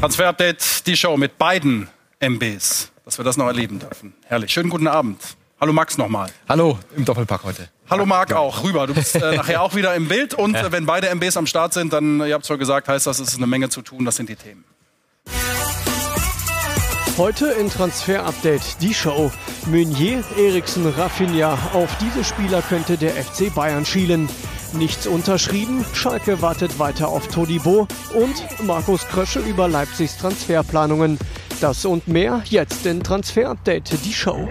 Transfer-Update, die Show mit beiden MBs, dass wir das noch erleben dürfen. Herrlich. Schönen guten Abend. Hallo Max nochmal. Hallo im Doppelpack heute. Hallo Marc auch, rüber. Du bist äh, nachher auch wieder im Bild. Und äh, wenn beide MBs am Start sind, dann, ihr habt es schon gesagt, heißt das, es ist eine Menge zu tun. Das sind die Themen. Heute in Transfer Update die Show. Meunier, Eriksen, Rafinha. Auf diese Spieler könnte der FC Bayern schielen. Nichts unterschrieben, Schalke wartet weiter auf Todibo und Markus Krösche über Leipzigs Transferplanungen. Das und mehr jetzt in Transfer Update, die Show.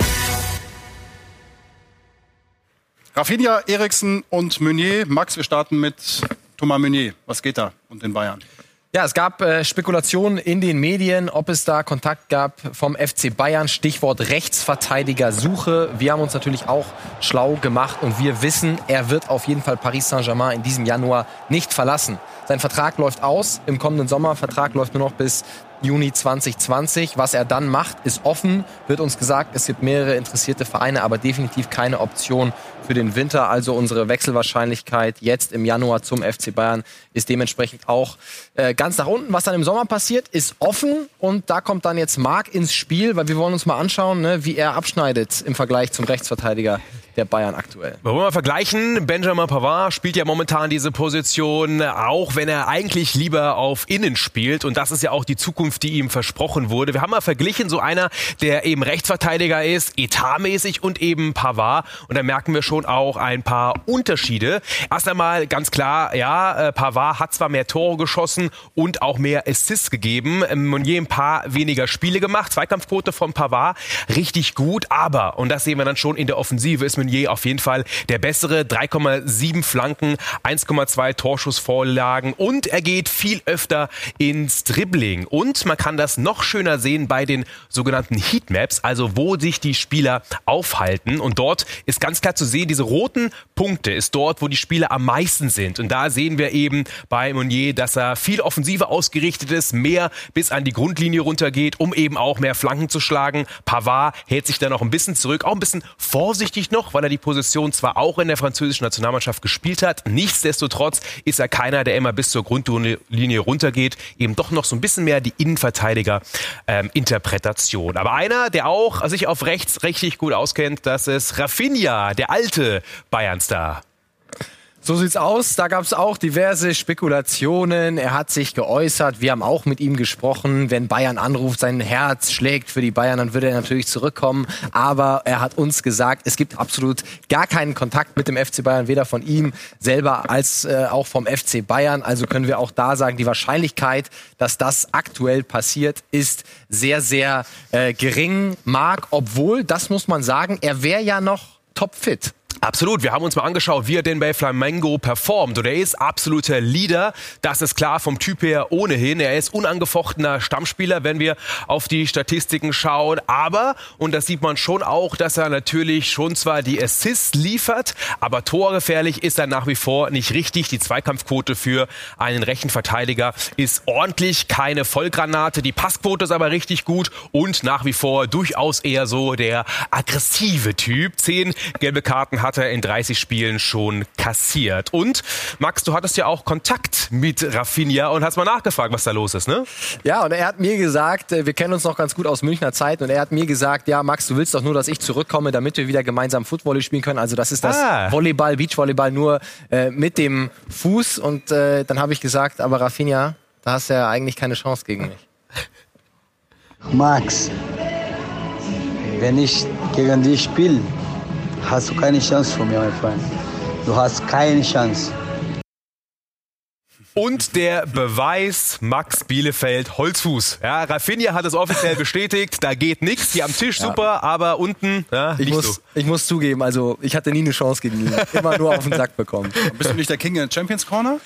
Rafinha, Eriksen und Meunier. Max, wir starten mit Thomas Meunier. Was geht da und den Bayern? Ja, es gab äh, Spekulationen in den Medien, ob es da Kontakt gab vom FC Bayern. Stichwort Rechtsverteidiger-Suche. Wir haben uns natürlich auch schlau gemacht und wir wissen, er wird auf jeden Fall Paris Saint-Germain in diesem Januar nicht verlassen. Sein Vertrag läuft aus im kommenden Sommer. Vertrag läuft nur noch bis Juni 2020. Was er dann macht, ist offen. Wird uns gesagt, es gibt mehrere interessierte Vereine, aber definitiv keine Option für den Winter. Also unsere Wechselwahrscheinlichkeit jetzt im Januar zum FC Bayern ist dementsprechend auch äh, ganz nach unten. Was dann im Sommer passiert, ist offen und da kommt dann jetzt Marc ins Spiel, weil wir wollen uns mal anschauen, ne, wie er abschneidet im Vergleich zum Rechtsverteidiger der Bayern aktuell. Wollen wir mal vergleichen? Benjamin Pavard spielt ja momentan diese Position, auch wenn er eigentlich lieber auf Innen spielt. Und das ist ja auch die Zukunft, die ihm versprochen wurde. Wir haben mal verglichen, so einer, der eben Rechtsverteidiger ist, etatmäßig und eben Pavard. Und da merken wir schon auch ein paar Unterschiede. Erst einmal ganz klar, ja, äh, Pavard hat zwar mehr Tore geschossen und auch mehr Assists gegeben. Monnier ein paar weniger Spiele gemacht. Zweikampfquote von Pavard richtig gut. Aber, und das sehen wir dann schon in der Offensive, ist Meunier auf jeden Fall der bessere. 3,7 Flanken, 1,2 Torschussvorlagen und er geht viel öfter ins Dribbling. Und man kann das noch schöner sehen bei den sogenannten Heatmaps, also wo sich die Spieler aufhalten. Und dort ist ganz klar zu sehen, diese roten Punkte ist dort, wo die Spieler am meisten sind. Und da sehen wir eben bei Meunier, dass er viel offensiver ausgerichtet ist, mehr bis an die Grundlinie runtergeht, um eben auch mehr Flanken zu schlagen. Pavard hält sich da noch ein bisschen zurück, auch ein bisschen vorsichtig noch, weil er die Position zwar auch in der französischen Nationalmannschaft gespielt hat, nichtsdestotrotz ist er keiner, der immer bis zur Grundlinie runtergeht, eben doch noch so ein bisschen mehr die Innenverteidiger-Interpretation. Ähm, Aber einer, der auch sich auf rechts richtig gut auskennt, das ist Rafinha, der alte Bayern-Star. So sieht's aus. Da gab's auch diverse Spekulationen. Er hat sich geäußert. Wir haben auch mit ihm gesprochen. Wenn Bayern anruft, sein Herz schlägt für die Bayern, dann würde er natürlich zurückkommen. Aber er hat uns gesagt, es gibt absolut gar keinen Kontakt mit dem FC Bayern, weder von ihm selber als äh, auch vom FC Bayern. Also können wir auch da sagen, die Wahrscheinlichkeit, dass das aktuell passiert, ist sehr, sehr äh, gering. Marc, obwohl, das muss man sagen, er wäre ja noch topfit. Absolut. Wir haben uns mal angeschaut, wie er denn bei Flamengo performt. Und er ist absoluter Leader. Das ist klar vom Typ her ohnehin. Er ist unangefochtener Stammspieler, wenn wir auf die Statistiken schauen. Aber, und das sieht man schon auch, dass er natürlich schon zwar die Assists liefert, aber torgefährlich ist er nach wie vor nicht richtig. Die Zweikampfquote für einen rechten Verteidiger ist ordentlich. Keine Vollgranate. Die Passquote ist aber richtig gut und nach wie vor durchaus eher so der aggressive Typ. Zehn gelbe Karten hat er in 30 Spielen schon kassiert. Und Max, du hattest ja auch Kontakt mit Rafinha und hast mal nachgefragt, was da los ist, ne? Ja, und er hat mir gesagt, äh, wir kennen uns noch ganz gut aus Münchner Zeit, und er hat mir gesagt, ja, Max, du willst doch nur, dass ich zurückkomme, damit wir wieder gemeinsam Football spielen können. Also das ist das ah. Volleyball, Beachvolleyball nur äh, mit dem Fuß. Und äh, dann habe ich gesagt, aber Rafinha, da hast du ja eigentlich keine Chance gegen mich. Max, wenn ich gegen dich spiele, hast du keine Chance von mir, mein Freund. Du hast keine Chance. Und der Beweis Max Bielefeld Holzfuß. Ja, Rafinha hat es offiziell bestätigt, da geht nichts. Die am Tisch super, ja. aber unten ja, ich muss, so. ich muss zugeben, also ich hatte nie eine Chance gegen ihn. Immer nur auf den Sack bekommen. Bist du nicht der King in der Champions Corner?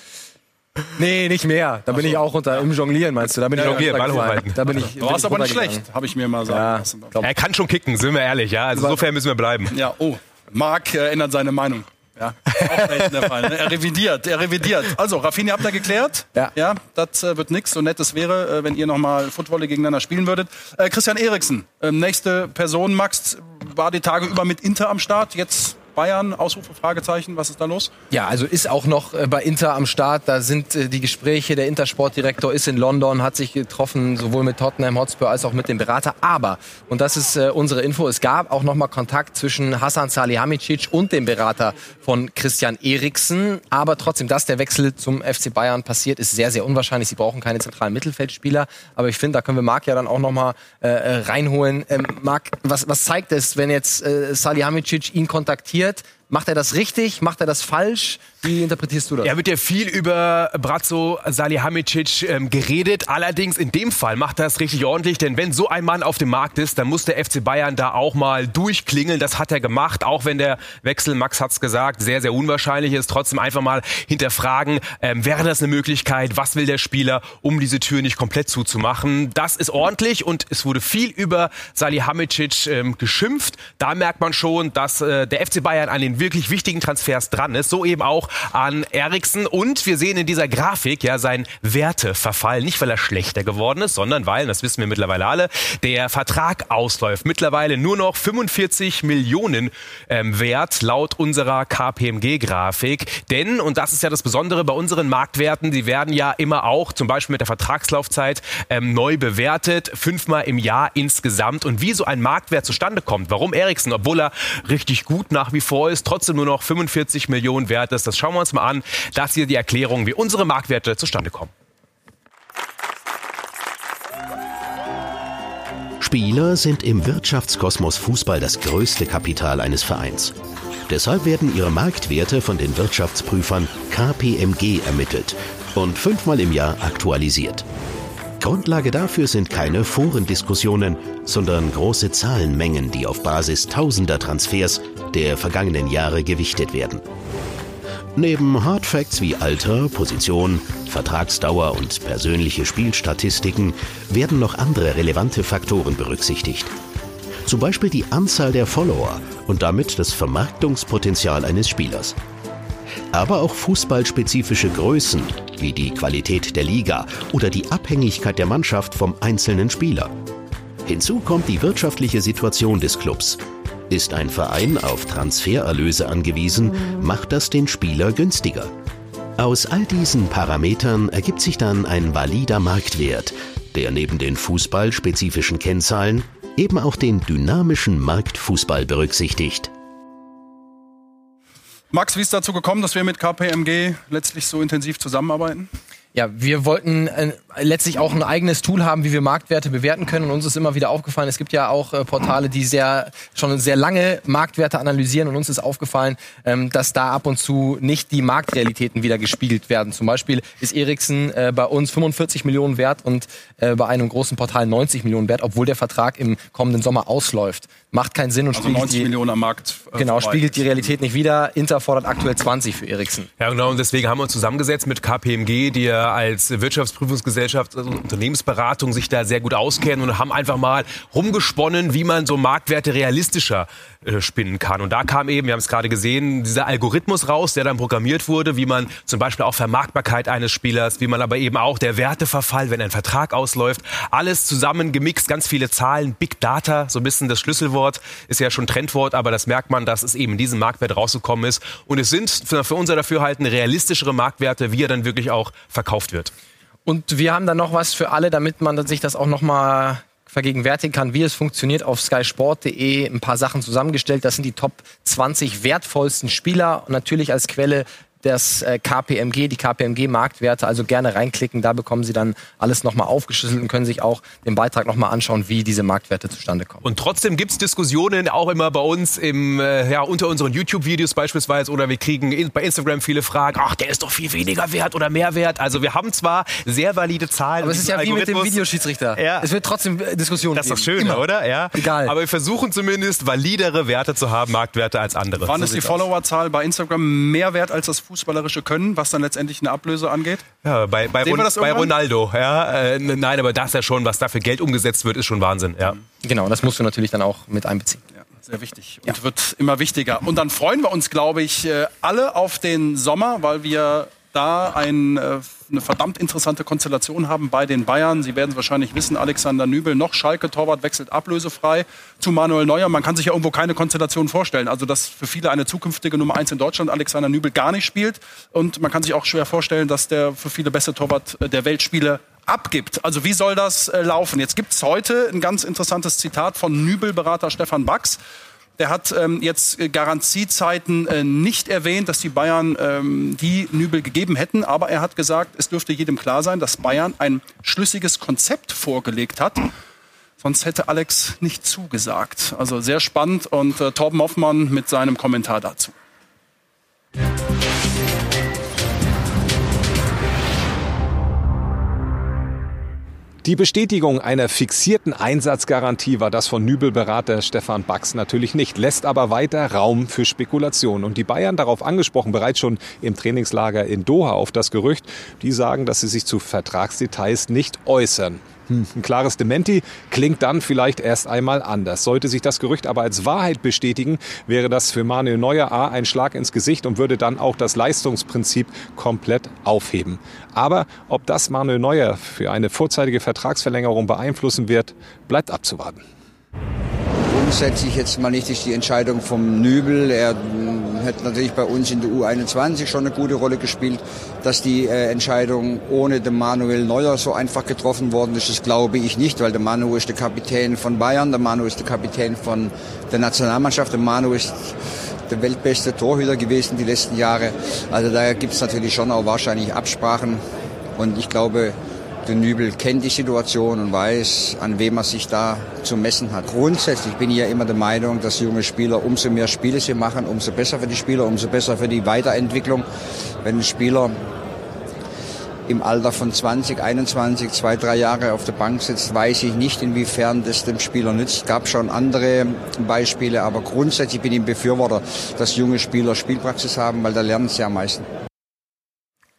Nee, nicht mehr. Da bin so. ich auch unter im Jonglieren, meinst du? Da bin ja, ich Jonglieren, Ball hochhalten. Da bin ich, du warst aber nicht schlecht, habe ich mir mal sagen ja, Er kann schon kicken, sind wir ehrlich, ja. Also insofern müssen wir bleiben. Ja, oh. Marc äh, ändert seine Meinung. Ja, auch selten der Fall. Ne? Er revidiert, er revidiert. Also, Rafinha habt ihr geklärt? Ja. Ja, das äh, wird nix. So nett es wäre, äh, wenn ihr nochmal Football gegeneinander spielen würdet. Äh, Christian Eriksen, ähm, nächste Person, Max, war die Tage über mit Inter am Start. Jetzt Bayern? Ausrufe, Fragezeichen, was ist da los? Ja, also ist auch noch äh, bei Inter am Start. Da sind äh, die Gespräche. Der Intersportdirektor ist in London, hat sich getroffen, sowohl mit Tottenham Hotspur als auch mit dem Berater. Aber, und das ist äh, unsere Info, es gab auch noch mal Kontakt zwischen Hasan Salihamidzic und dem Berater von Christian Eriksen. Aber trotzdem, dass der Wechsel zum FC Bayern passiert, ist sehr, sehr unwahrscheinlich. Sie brauchen keine zentralen Mittelfeldspieler. Aber ich finde, da können wir Marc ja dann auch noch mal äh, reinholen. Ähm, Marc, was, was zeigt es, wenn jetzt äh, Salihamidzic ihn kontaktiert? It. Macht er das richtig? Macht er das falsch? Wie interpretierst du das? Ja, wird ja viel über Brazzo Salihamidzic ähm, geredet. Allerdings in dem Fall macht er es richtig ordentlich, denn wenn so ein Mann auf dem Markt ist, dann muss der FC Bayern da auch mal durchklingeln. Das hat er gemacht, auch wenn der Wechsel, Max hat's gesagt, sehr, sehr unwahrscheinlich ist. Trotzdem einfach mal hinterfragen, ähm, wäre das eine Möglichkeit? Was will der Spieler, um diese Tür nicht komplett zuzumachen? Das ist ordentlich und es wurde viel über Salihamidzic ähm, geschimpft. Da merkt man schon, dass äh, der FC Bayern an den wirklich wichtigen Transfers dran ist. So eben auch an Eriksen. Und wir sehen in dieser Grafik ja seinen Werteverfall. Nicht, weil er schlechter geworden ist, sondern weil, das wissen wir mittlerweile alle, der Vertrag ausläuft. Mittlerweile nur noch 45 Millionen ähm, wert laut unserer KPMG-Grafik. Denn, und das ist ja das Besondere bei unseren Marktwerten, die werden ja immer auch, zum Beispiel mit der Vertragslaufzeit, ähm, neu bewertet. Fünfmal im Jahr insgesamt. Und wie so ein Marktwert zustande kommt, warum Eriksen, obwohl er richtig gut nach wie vor ist, trotzdem nur noch 45 Millionen wert ist, das schauen wir uns mal an. Das hier die Erklärung, wie unsere Marktwerte zustande kommen. Spieler sind im Wirtschaftskosmos Fußball das größte Kapital eines Vereins. Deshalb werden ihre Marktwerte von den Wirtschaftsprüfern KPMG ermittelt und fünfmal im Jahr aktualisiert. Grundlage dafür sind keine Forendiskussionen, sondern große Zahlenmengen, die auf Basis tausender Transfers der vergangenen Jahre gewichtet werden. Neben Hardfacts wie Alter, Position, Vertragsdauer und persönliche Spielstatistiken werden noch andere relevante Faktoren berücksichtigt. Zum Beispiel die Anzahl der Follower und damit das Vermarktungspotenzial eines Spielers. Aber auch fußballspezifische Größen wie die Qualität der Liga oder die Abhängigkeit der Mannschaft vom einzelnen Spieler. Hinzu kommt die wirtschaftliche Situation des Clubs ist ein Verein auf Transfererlöse angewiesen, macht das den Spieler günstiger. Aus all diesen Parametern ergibt sich dann ein valider Marktwert, der neben den fußballspezifischen Kennzahlen eben auch den dynamischen Marktfußball berücksichtigt. Max, wie ist dazu gekommen, dass wir mit KPMG letztlich so intensiv zusammenarbeiten? Ja, wir wollten äh, letztlich auch ein eigenes Tool haben, wie wir Marktwerte bewerten können. Und uns ist immer wieder aufgefallen, es gibt ja auch äh, Portale, die sehr schon sehr lange Marktwerte analysieren. Und uns ist aufgefallen, ähm, dass da ab und zu nicht die Marktrealitäten wieder gespiegelt werden. Zum Beispiel ist Ericsson äh, bei uns 45 Millionen wert und äh, bei einem großen Portal 90 Millionen wert, obwohl der Vertrag im kommenden Sommer ausläuft. Macht keinen Sinn und also 90 die, Millionen am Markt. Äh, genau, spiegelt die Realität nicht wieder. Inter fordert aktuell 20 für Ericsson. Ja, genau. Und deswegen haben wir uns zusammengesetzt mit KPMG, die ja als Wirtschaftsprüfungsgesellschaft, also Unternehmensberatung sich da sehr gut auskennen und haben einfach mal rumgesponnen, wie man so Marktwerte realistischer äh, spinnen kann. Und da kam eben, wir haben es gerade gesehen, dieser Algorithmus raus, der dann programmiert wurde, wie man zum Beispiel auch Vermarktbarkeit eines Spielers, wie man aber eben auch der Werteverfall, wenn ein Vertrag ausläuft, alles zusammen gemixt, ganz viele Zahlen, Big Data, so ein bisschen das Schlüsselwort, ist ja schon Trendwort, aber das merkt man, dass es eben in diesem Marktwert rausgekommen ist. Und es sind für, für unser Dafürhalten realistischere Marktwerte, wie er dann wirklich auch verkauft wird. Und wir haben dann noch was für alle, damit man sich das auch noch mal vergegenwärtigen kann, wie es funktioniert, auf skysport.de ein paar Sachen zusammengestellt. Das sind die Top 20 wertvollsten Spieler. Und natürlich als Quelle das äh, KPMG, die KPMG-Marktwerte, also gerne reinklicken. Da bekommen Sie dann alles nochmal aufgeschlüsselt und können sich auch den Beitrag nochmal anschauen, wie diese Marktwerte zustande kommen. Und trotzdem gibt's Diskussionen auch immer bei uns im, äh, ja, unter unseren YouTube-Videos beispielsweise oder wir kriegen bei Instagram viele Fragen, ach, der ist doch viel weniger wert oder mehr wert. Also wir haben zwar sehr valide Zahlen. Aber es ist ja wie mit dem Videoschiedsrichter. Ja. Es wird trotzdem äh, Diskussionen Das ist doch geben. schön, Immer. oder? Ja. Egal. Aber wir versuchen zumindest validere Werte zu haben, Marktwerte als andere. Wann So ist die. Followerzahl bei Instagram mehr wert als das fußballerische Können, was dann letztendlich eine Ablöse angeht? Ja, bei, bei, Sehen wir Ron- das bei? Ronaldo. Ja, äh, nein, aber das ja schon, was da für Geld umgesetzt wird, ist schon Wahnsinn. Ja. Genau, das musst du natürlich dann auch mit einbeziehen. Ja, sehr wichtig und wird immer wichtiger. Und dann freuen wir uns, glaube ich, äh, alle auf den Sommer, weil wir da ein, äh, eine verdammt interessante Konstellation haben bei den Bayern. Sie werden es wahrscheinlich wissen, Alexander Nübel noch Schalke-Torwart wechselt ablösefrei zu Manuel Neuer. Man kann sich ja irgendwo keine Konstellation vorstellen. Also dass für viele eine zukünftige Nummer eins in Deutschland Alexander Nübel gar nicht spielt. Und man kann sich auch schwer vorstellen, dass der für viele beste Torwart äh, der Welt Spiele abgibt. Also wie soll das äh, laufen? Jetzt gibt es heute ein ganz interessantes Zitat von Nübel-Berater Stefan Bax. Der hat ähm, jetzt äh, Garantiezeiten äh, nicht erwähnt, dass die Bayern ähm, die Nübel gegeben hätten. Aber er hat gesagt, es dürfte jedem klar sein, dass Bayern ein schlüssiges Konzept vorgelegt hat. Sonst hätte Alex nicht zugesagt. Also sehr spannend und äh, Torben Hoffmann mit seinem Kommentar dazu. Die Bestätigung einer fixierten Einsatzgarantie war das von Nübelberater Stefan Bax natürlich nicht, lässt aber weiter Raum für Spekulation. Und die Bayern, darauf angesprochen, bereits schon im Trainingslager in Doha auf das Gerücht, die sagen, dass sie sich zu Vertragsdetails nicht äußern. Hm, ein klares Dementi klingt dann vielleicht erst einmal anders. Sollte sich das Gerücht aber als Wahrheit bestätigen, wäre das für Manuel Neuer A ein Schlag ins Gesicht und würde dann auch das Leistungsprinzip komplett aufheben. Aber ob das Manuel Neuer für eine vorzeitige Vertragsverlängerung beeinflussen wird, bleibt abzuwarten grundsätzlich jetzt mal nicht die Entscheidung vom Nübel. Er hat natürlich bei uns in der U21 schon eine gute Rolle gespielt. Dass die äh, Entscheidung ohne den Manuel Neuer so einfach getroffen worden ist, das glaube ich nicht, weil der Manu ist der Kapitän von Bayern, der Manu ist der Kapitän von der Nationalmannschaft, der Manu ist der weltbeste Torhüter gewesen die letzten Jahre. Also da gibt es natürlich schon auch wahrscheinlich Absprachen. Und ich glaube, der Nübel kennt die Situation und weiß, an wem er sich da zu messen hat. Grundsätzlich bin ich ja immer der Meinung, dass junge Spieler, umso mehr Spiele sie machen, umso besser für die Spieler, umso besser für die Weiterentwicklung. Wenn ein Spieler im Alter von 20, 21, zwei, drei Jahre auf der Bank sitzt, weiß ich nicht, inwiefern das dem Spieler nützt. Gab schon andere Beispiele, aber grundsätzlich bin ich ein Befürworter, dass junge Spieler Spielpraxis haben, weil da lernen sie am meisten.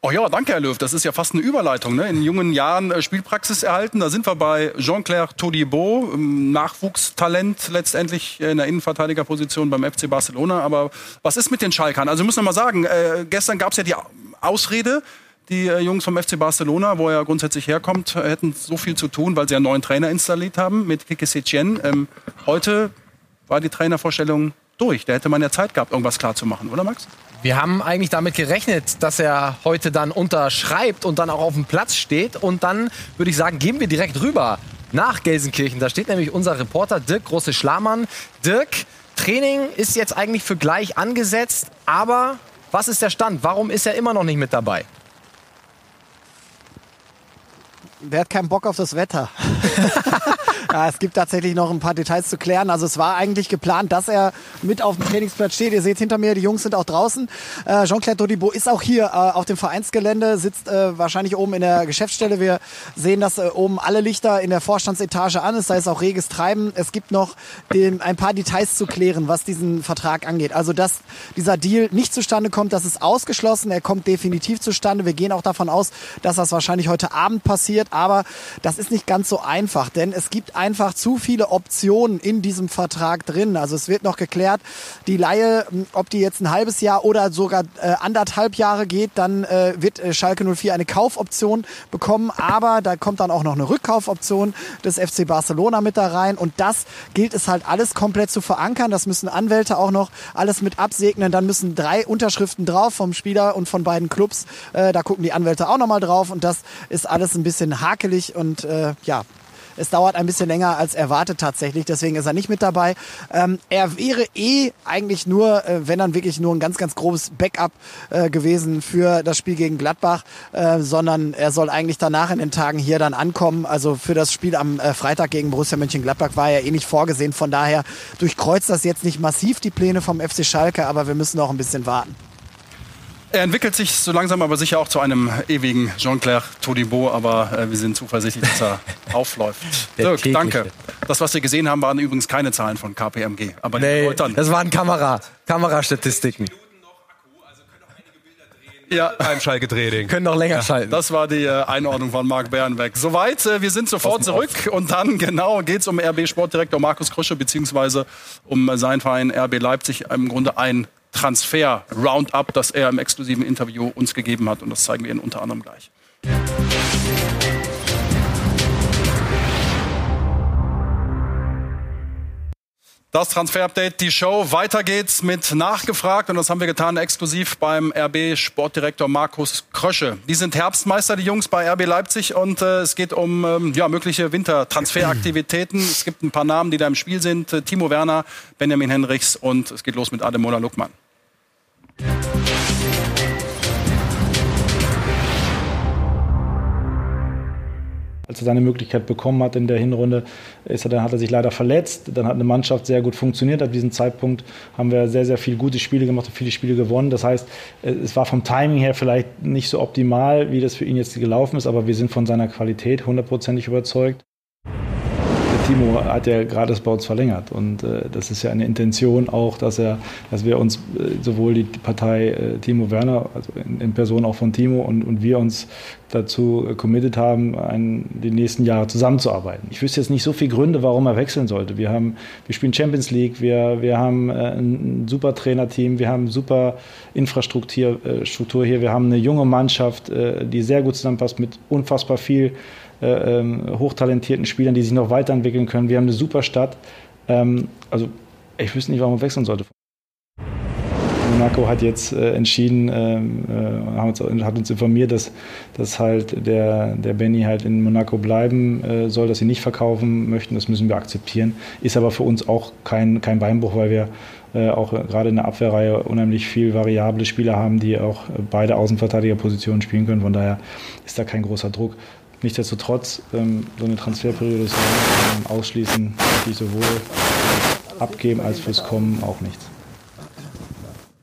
Oh ja, danke, Herr Löw. Das ist ja fast eine Überleitung. Ne? In jungen Jahren äh, Spielpraxis erhalten. Da sind wir bei Jean-Claire Todibo, ähm, Nachwuchstalent letztendlich in der Innenverteidigerposition beim FC Barcelona. Aber was ist mit den Schalkern? Also müssen wir mal sagen, äh, gestern gab es ja die Ausrede, die äh, Jungs vom FC Barcelona, wo er grundsätzlich herkommt, äh, hätten so viel zu tun, weil sie einen neuen Trainer installiert haben mit Kike Setien. Ähm, heute war die Trainervorstellung durch. Da hätte man ja Zeit gehabt, irgendwas klar zu machen, oder Max? Wir haben eigentlich damit gerechnet, dass er heute dann unterschreibt und dann auch auf dem Platz steht. Und dann würde ich sagen, gehen wir direkt rüber nach Gelsenkirchen. Da steht nämlich unser Reporter Dirk Große Schlamann. Dirk, Training ist jetzt eigentlich für gleich angesetzt, aber was ist der Stand? Warum ist er immer noch nicht mit dabei? Wer hat keinen Bock auf das Wetter? ja, es gibt tatsächlich noch ein paar Details zu klären. Also es war eigentlich geplant, dass er mit auf dem Trainingsplatz steht. Ihr seht hinter mir, die Jungs sind auch draußen. Äh, Jean-Claude Dodibo ist auch hier äh, auf dem Vereinsgelände, sitzt äh, wahrscheinlich oben in der Geschäftsstelle. Wir sehen, dass äh, oben alle Lichter in der Vorstandsetage an ist. Da ist auch reges Treiben. Es gibt noch den, ein paar Details zu klären, was diesen Vertrag angeht. Also dass dieser Deal nicht zustande kommt, das ist ausgeschlossen. Er kommt definitiv zustande. Wir gehen auch davon aus, dass das wahrscheinlich heute Abend passiert aber das ist nicht ganz so einfach, denn es gibt einfach zu viele Optionen in diesem Vertrag drin. Also es wird noch geklärt, die Laie, ob die jetzt ein halbes Jahr oder sogar äh, anderthalb Jahre geht, dann äh, wird äh, Schalke 04 eine Kaufoption bekommen, aber da kommt dann auch noch eine Rückkaufoption des FC Barcelona mit da rein und das gilt es halt alles komplett zu verankern. Das müssen Anwälte auch noch alles mit absegnen. Dann müssen drei Unterschriften drauf vom Spieler und von beiden Clubs. Äh, da gucken die Anwälte auch nochmal drauf und das ist alles ein bisschen hakelig und äh, ja, es dauert ein bisschen länger als erwartet tatsächlich, deswegen ist er nicht mit dabei. Ähm, er wäre eh eigentlich nur, äh, wenn dann wirklich nur ein ganz, ganz grobes Backup äh, gewesen für das Spiel gegen Gladbach, äh, sondern er soll eigentlich danach in den Tagen hier dann ankommen. Also für das Spiel am äh, Freitag gegen Borussia Mönchengladbach war er eh nicht vorgesehen. Von daher durchkreuzt das jetzt nicht massiv die Pläne vom FC Schalke, aber wir müssen noch ein bisschen warten. Er entwickelt sich so langsam aber sicher auch zu einem ewigen Jean-Claire Todibo, aber äh, wir sind zuversichtlich, dass er aufläuft. Dirk, danke. Das, was wir gesehen haben, waren übrigens keine Zahlen von KPMG. Aber nee, das waren Kamera, Kamerastatistiken. Ja, beim Schalke-Training. Können noch länger schalten. Das war die äh, Einordnung von Marc Bernbeck. Soweit, äh, wir sind sofort zurück und dann genau geht es um RB Sportdirektor Markus Krusche beziehungsweise um sein Verein RB Leipzig. Im Grunde ein Transfer-Roundup, das er im exklusiven Interview uns gegeben hat. Und das zeigen wir Ihnen unter anderem gleich. Das Transfer-Update, die Show. Weiter geht's mit Nachgefragt und das haben wir getan exklusiv beim RB Sportdirektor Markus Krösche. Die sind Herbstmeister, die Jungs bei RB Leipzig und äh, es geht um ähm, ja, mögliche Wintertransferaktivitäten. es gibt ein paar Namen, die da im Spiel sind. Äh, Timo Werner, Benjamin Henrichs und es geht los mit Ademola Luckmann. Als er seine Möglichkeit bekommen hat in der Hinrunde, ist er, dann hat er sich leider verletzt. Dann hat eine Mannschaft sehr gut funktioniert. Ab diesem Zeitpunkt haben wir sehr, sehr viele gute Spiele gemacht und viele Spiele gewonnen. Das heißt, es war vom Timing her vielleicht nicht so optimal, wie das für ihn jetzt gelaufen ist, aber wir sind von seiner Qualität hundertprozentig überzeugt. Timo hat ja gerade bei uns verlängert und äh, das ist ja eine Intention auch, dass er, dass wir uns äh, sowohl die Partei äh, Timo Werner, also in, in, Person auch von Timo und, und wir uns dazu äh, committed haben, ein, die nächsten Jahre zusammenzuarbeiten. Ich wüsste jetzt nicht so viele Gründe, warum er wechseln sollte. Wir haben, wir spielen Champions League, wir, wir haben äh, ein super Trainerteam, wir haben super Infrastruktur äh, Struktur hier, wir haben eine junge Mannschaft, die sehr gut zusammenpasst mit unfassbar viel äh, ähm, hochtalentierten Spielern, die sich noch weiterentwickeln können. Wir haben eine super Stadt. Ähm, also ich wüsste nicht, warum man wechseln sollte. Monaco hat jetzt äh, entschieden, ähm, äh, hat uns informiert, dass, dass halt der, der Benny halt in Monaco bleiben äh, soll, dass sie nicht verkaufen möchten. Das müssen wir akzeptieren. Ist aber für uns auch kein, kein Beinbruch, weil wir äh, auch gerade in der Abwehrreihe unheimlich viel variable Spieler haben, die auch beide Außenverteidigerpositionen spielen können. Von daher ist da kein großer Druck. Nichtsdestotrotz, ähm, so eine Transferperiode ist ähm, ausschließen, die sowohl abgeben als fürs Kommen auch nichts.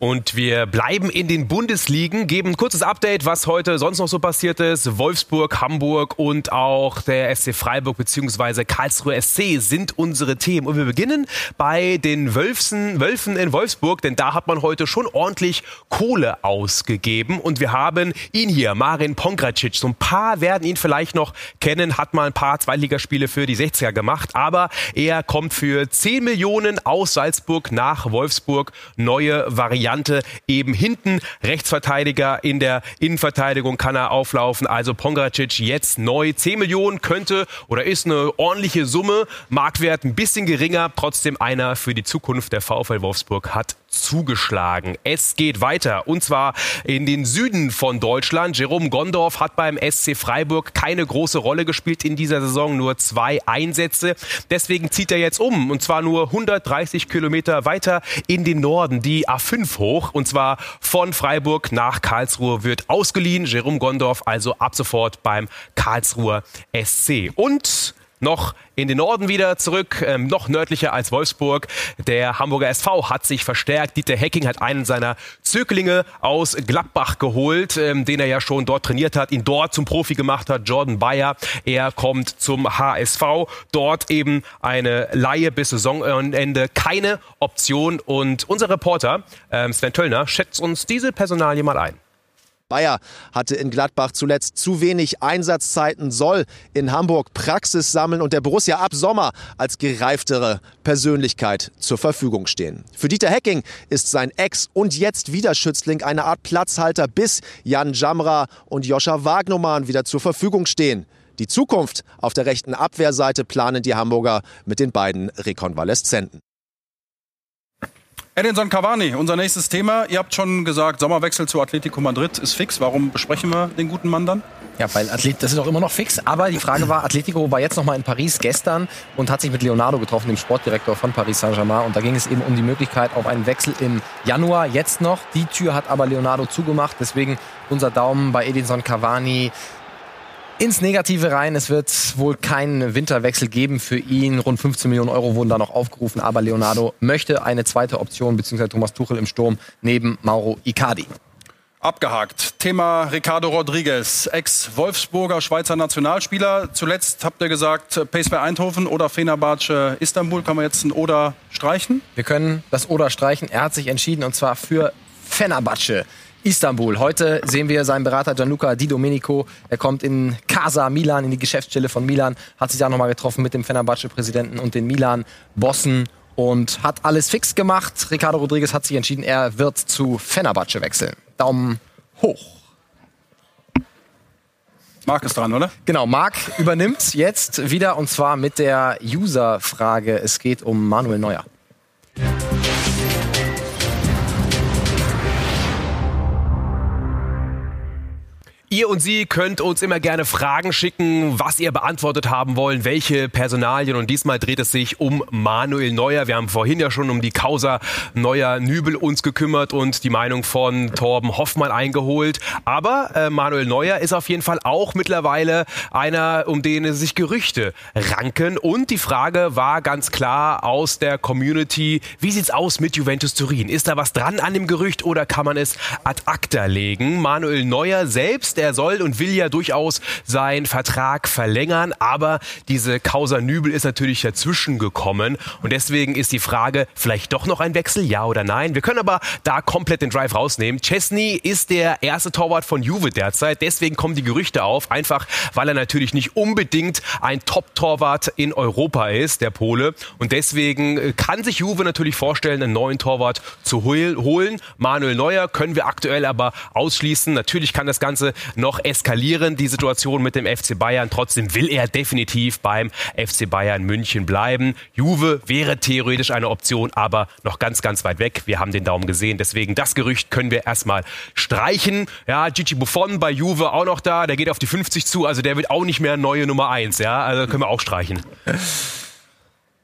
Und wir bleiben in den Bundesligen, geben ein kurzes Update, was heute sonst noch so passiert ist. Wolfsburg, Hamburg und auch der SC Freiburg bzw. Karlsruhe SC sind unsere Themen. Und wir beginnen bei den Wölfsen, Wölfen in Wolfsburg, denn da hat man heute schon ordentlich Kohle ausgegeben. Und wir haben ihn hier, Marin Pongracic. So ein paar werden ihn vielleicht noch kennen, hat mal ein paar Zweitligaspiele für die 60er gemacht, aber er kommt für 10 Millionen aus Salzburg nach Wolfsburg. Neue Variante Variante eben hinten. Rechtsverteidiger in der Innenverteidigung kann er auflaufen. Also Pongracic jetzt neu. 10 Millionen könnte oder ist eine ordentliche Summe. Marktwert ein bisschen geringer. Trotzdem einer für die Zukunft. Der VfL Wolfsburg hat zugeschlagen. Es geht weiter und zwar in den Süden von Deutschland. Jerome Gondorf hat beim SC Freiburg keine große Rolle gespielt in dieser Saison, nur zwei Einsätze. Deswegen zieht er jetzt um und zwar nur 130 Kilometer weiter in den Norden, die A5 hoch. Und zwar von Freiburg nach Karlsruhe wird ausgeliehen. Jerome Gondorf also ab sofort beim Karlsruher SC. Und noch in den Norden wieder zurück, ähm, noch nördlicher als Wolfsburg. Der Hamburger SV hat sich verstärkt. Dieter Hecking hat einen seiner Zöglinge aus Gladbach geholt, ähm, den er ja schon dort trainiert hat, ihn dort zum Profi gemacht hat. Jordan Bayer, er kommt zum HSV. Dort eben eine Laie bis Saisonende, keine Option. Und unser Reporter ähm, Sven Töllner schätzt uns diese Personalie mal ein. Bayer hatte in Gladbach zuletzt zu wenig Einsatzzeiten, soll in Hamburg Praxis sammeln und der Borussia ab Sommer als gereiftere Persönlichkeit zur Verfügung stehen. Für Dieter Hecking ist sein Ex- und jetzt wieder Schützling eine Art Platzhalter, bis Jan Jamra und Joscha Wagnoman wieder zur Verfügung stehen. Die Zukunft auf der rechten Abwehrseite planen die Hamburger mit den beiden Rekonvaleszenten. Edinson Cavani, unser nächstes Thema. Ihr habt schon gesagt, Sommerwechsel zu Atletico Madrid ist fix. Warum besprechen wir den guten Mann dann? Ja, weil Athlet, das ist doch immer noch fix. Aber die Frage war, Atletico war jetzt noch mal in Paris gestern und hat sich mit Leonardo getroffen, dem Sportdirektor von Paris Saint-Germain. Und da ging es eben um die Möglichkeit auf einen Wechsel im Januar. Jetzt noch. Die Tür hat aber Leonardo zugemacht. Deswegen unser Daumen bei Edinson Cavani ins Negative rein. Es wird wohl keinen Winterwechsel geben für ihn. Rund 15 Millionen Euro wurden da noch aufgerufen. Aber Leonardo möchte eine zweite Option, beziehungsweise Thomas Tuchel im Sturm neben Mauro Icardi. Abgehakt. Thema Ricardo Rodriguez, Ex-Wolfsburger Schweizer Nationalspieler. Zuletzt habt ihr gesagt, PSV Eindhoven oder Fenerbahce Istanbul. Kann man jetzt ein Oder streichen? Wir können das Oder streichen. Er hat sich entschieden und zwar für Fenerbahce. Istanbul. Heute sehen wir seinen Berater Gianluca Di Domenico. Er kommt in Casa Milan, in die Geschäftsstelle von Milan, hat sich da nochmal getroffen mit dem Fenerbahce-Präsidenten und den Milan-Bossen. und hat alles fix gemacht. Ricardo Rodriguez hat sich entschieden, er wird zu Fenerbahce wechseln. Daumen hoch. Marc ist dran, oder? Genau, Marc übernimmt jetzt wieder und zwar mit der User-Frage. Es geht um Manuel Neuer. Ihr und Sie könnt uns immer gerne Fragen schicken, was ihr beantwortet haben wollen, welche Personalien. Und diesmal dreht es sich um Manuel Neuer. Wir haben vorhin ja schon um die Causa Neuer-Nübel uns gekümmert und die Meinung von Torben Hoffmann eingeholt. Aber äh, Manuel Neuer ist auf jeden Fall auch mittlerweile einer, um den sich Gerüchte ranken. Und die Frage war ganz klar aus der Community, wie sieht's aus mit Juventus Turin? Ist da was dran an dem Gerücht oder kann man es ad acta legen? Manuel Neuer selbst, er soll und will ja durchaus seinen Vertrag verlängern, aber diese Causa Nübel ist natürlich dazwischen gekommen und deswegen ist die Frage, vielleicht doch noch ein Wechsel, ja oder nein? Wir können aber da komplett den Drive rausnehmen. Chesney ist der erste Torwart von Juve derzeit, deswegen kommen die Gerüchte auf, einfach weil er natürlich nicht unbedingt ein Top-Torwart in Europa ist, der Pole und deswegen äh, kann sich Juve natürlich vorstellen, einen neuen Torwart zu holen. Manuel Neuer können wir aktuell aber ausschließen. Natürlich kann das Ganze noch eskalieren, die Situation mit dem FC Bayern. Trotzdem will er definitiv beim FC Bayern München bleiben. Juve wäre theoretisch eine Option, aber noch ganz, ganz weit weg. Wir haben den Daumen gesehen. Deswegen das Gerücht können wir erstmal streichen. Ja, Gigi Buffon bei Juve auch noch da. Der geht auf die 50 zu. Also der wird auch nicht mehr neue Nummer 1. Ja, also können wir auch streichen.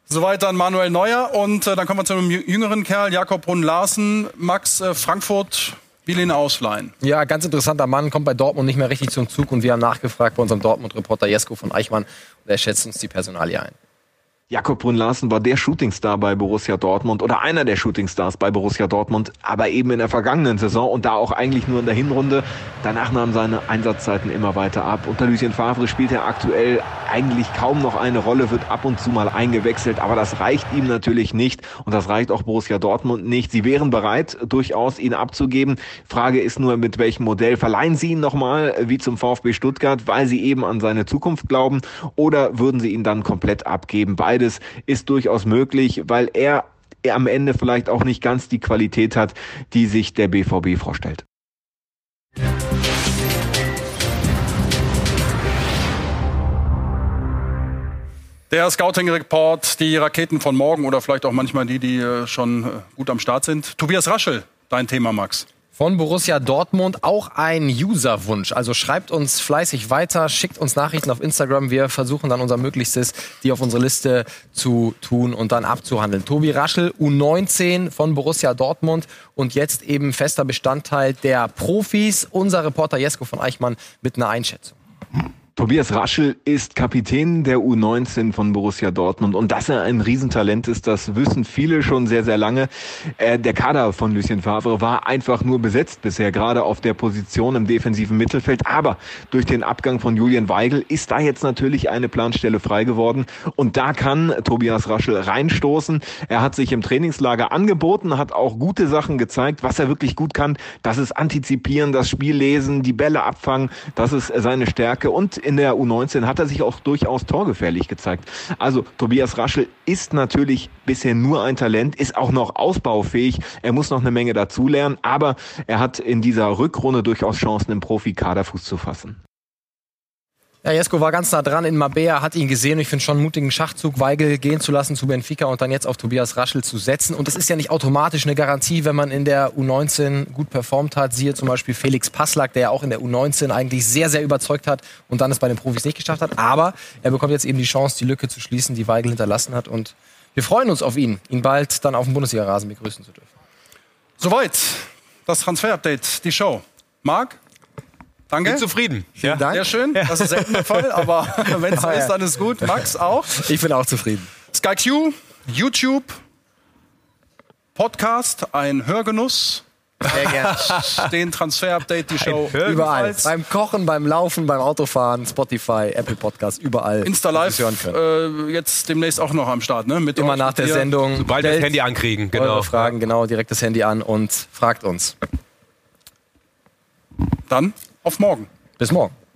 Soweit dann Manuel Neuer und äh, dann kommen wir zu einem jüngeren Kerl, Jakob Brunn-Larsen. Max, äh, Frankfurt will ihn ausleihen. Ja, ganz interessanter Mann, kommt bei Dortmund nicht mehr richtig zum Zug und wir haben nachgefragt bei unserem Dortmund-Reporter Jesko von Eichmann und er schätzt uns die Personalie ein. Jakob Brunn Larsen war der Shootingstar bei Borussia Dortmund oder einer der Shootingstars bei Borussia Dortmund, aber eben in der vergangenen Saison und da auch eigentlich nur in der Hinrunde. Danach nahmen seine Einsatzzeiten immer weiter ab. Unter Lucien Favre spielt er aktuell eigentlich kaum noch eine Rolle, wird ab und zu mal eingewechselt, aber das reicht ihm natürlich nicht und das reicht auch Borussia Dortmund nicht. Sie wären bereit, durchaus ihn abzugeben. Frage ist nur, mit welchem Modell verleihen Sie ihn nochmal wie zum VfB Stuttgart, weil Sie eben an seine Zukunft glauben oder würden Sie ihn dann komplett abgeben? Beide beides ist durchaus möglich, weil er, am Ende vielleicht auch nicht ganz die Qualität hat, die sich der BVB vorstellt. Der Scouting-Report, die Raketen von morgen oder vielleicht auch manchmal die, die äh, schon äh, gut am Start sind. Tobias Raschel, dein Thema, Max. Von Borussia Dortmund auch ein Userwunsch. Also schreibt uns fleißig weiter, schickt uns Nachrichten auf Instagram. Wir versuchen dann unser Möglichstes, die auf unsere Liste zu tun und dann abzuhandeln. Tobi Raschel, U19 von Borussia Dortmund und jetzt eben fester Bestandteil der Profis. Unser Reporter Jesko von Eichmann mit einer Einschätzung. Tobias Raschel ist Kapitän der U19 von Borussia Dortmund und dass er ein Riesentalent ist, das wissen viele schon sehr, sehr lange. Äh, der Kader von Lucien Favre war einfach nur besetzt bisher, gerade auf der Position im defensiven Mittelfeld. Aber durch den Abgang von Julian Weigel ist da jetzt natürlich eine Planstelle frei geworden und da kann Tobias Raschel reinstoßen. Er hat sich im Trainingslager angeboten, hat auch gute Sachen gezeigt, was er wirklich gut kann. Das ist Antizipieren, das Spiel lesen, die Bälle abfangen, das ist seine Stärke und in der U19 hat er sich auch durchaus torgefährlich gezeigt. Also Tobias Raschel ist natürlich bisher nur ein Talent, ist auch noch ausbaufähig. Er muss noch eine Menge dazulernen, aber er hat in dieser Rückrunde durchaus Chancen, im Profikader Fuß zu fassen. Ja, Jesko war ganz nah dran in Mabea, hat ihn gesehen. Ich finde schon einen mutigen Schachzug, Weigel gehen zu lassen zu Benfica und dann jetzt auf Tobias Raschel zu setzen. Und das ist ja nicht automatisch eine Garantie, wenn man in der U19 gut performt hat. Siehe zum Beispiel Felix Passlack, der ja auch in der U19 eigentlich sehr, sehr überzeugt hat und dann es bei den Profis nicht geschafft hat. Aber er bekommt jetzt eben die Chance, die Lücke zu schließen, die Weigel hinterlassen hat. Und wir freuen uns auf ihn, ihn bald dann auf dem Bundesliga-Rasen begrüßen zu dürfen. Soweit das Transfer-Update, die Show. Marc? Danke. Bin zufrieden. Vielen ja. Dank. Sehr schön. Das ist selten der Fall, aber wenn es so ist, dann ist gut. Max auch. Ich bin auch zufrieden. Sky Q, YouTube, Podcast, ein Hörgenuss. Sehr gerne. Den Transfer-Update, die Show. Überall. Beim Kochen, beim Laufen, beim Autofahren, Spotify, Apple Podcast, überall. Insta Live. Äh, jetzt demnächst auch noch am Start, ne? Mit Immer nach der Sendung. Sobald wir das Handy ankriegen, genau. Eure Fragen, genau, direkt das Handy an und fragt uns. Dann auf morgen. Bis morgen.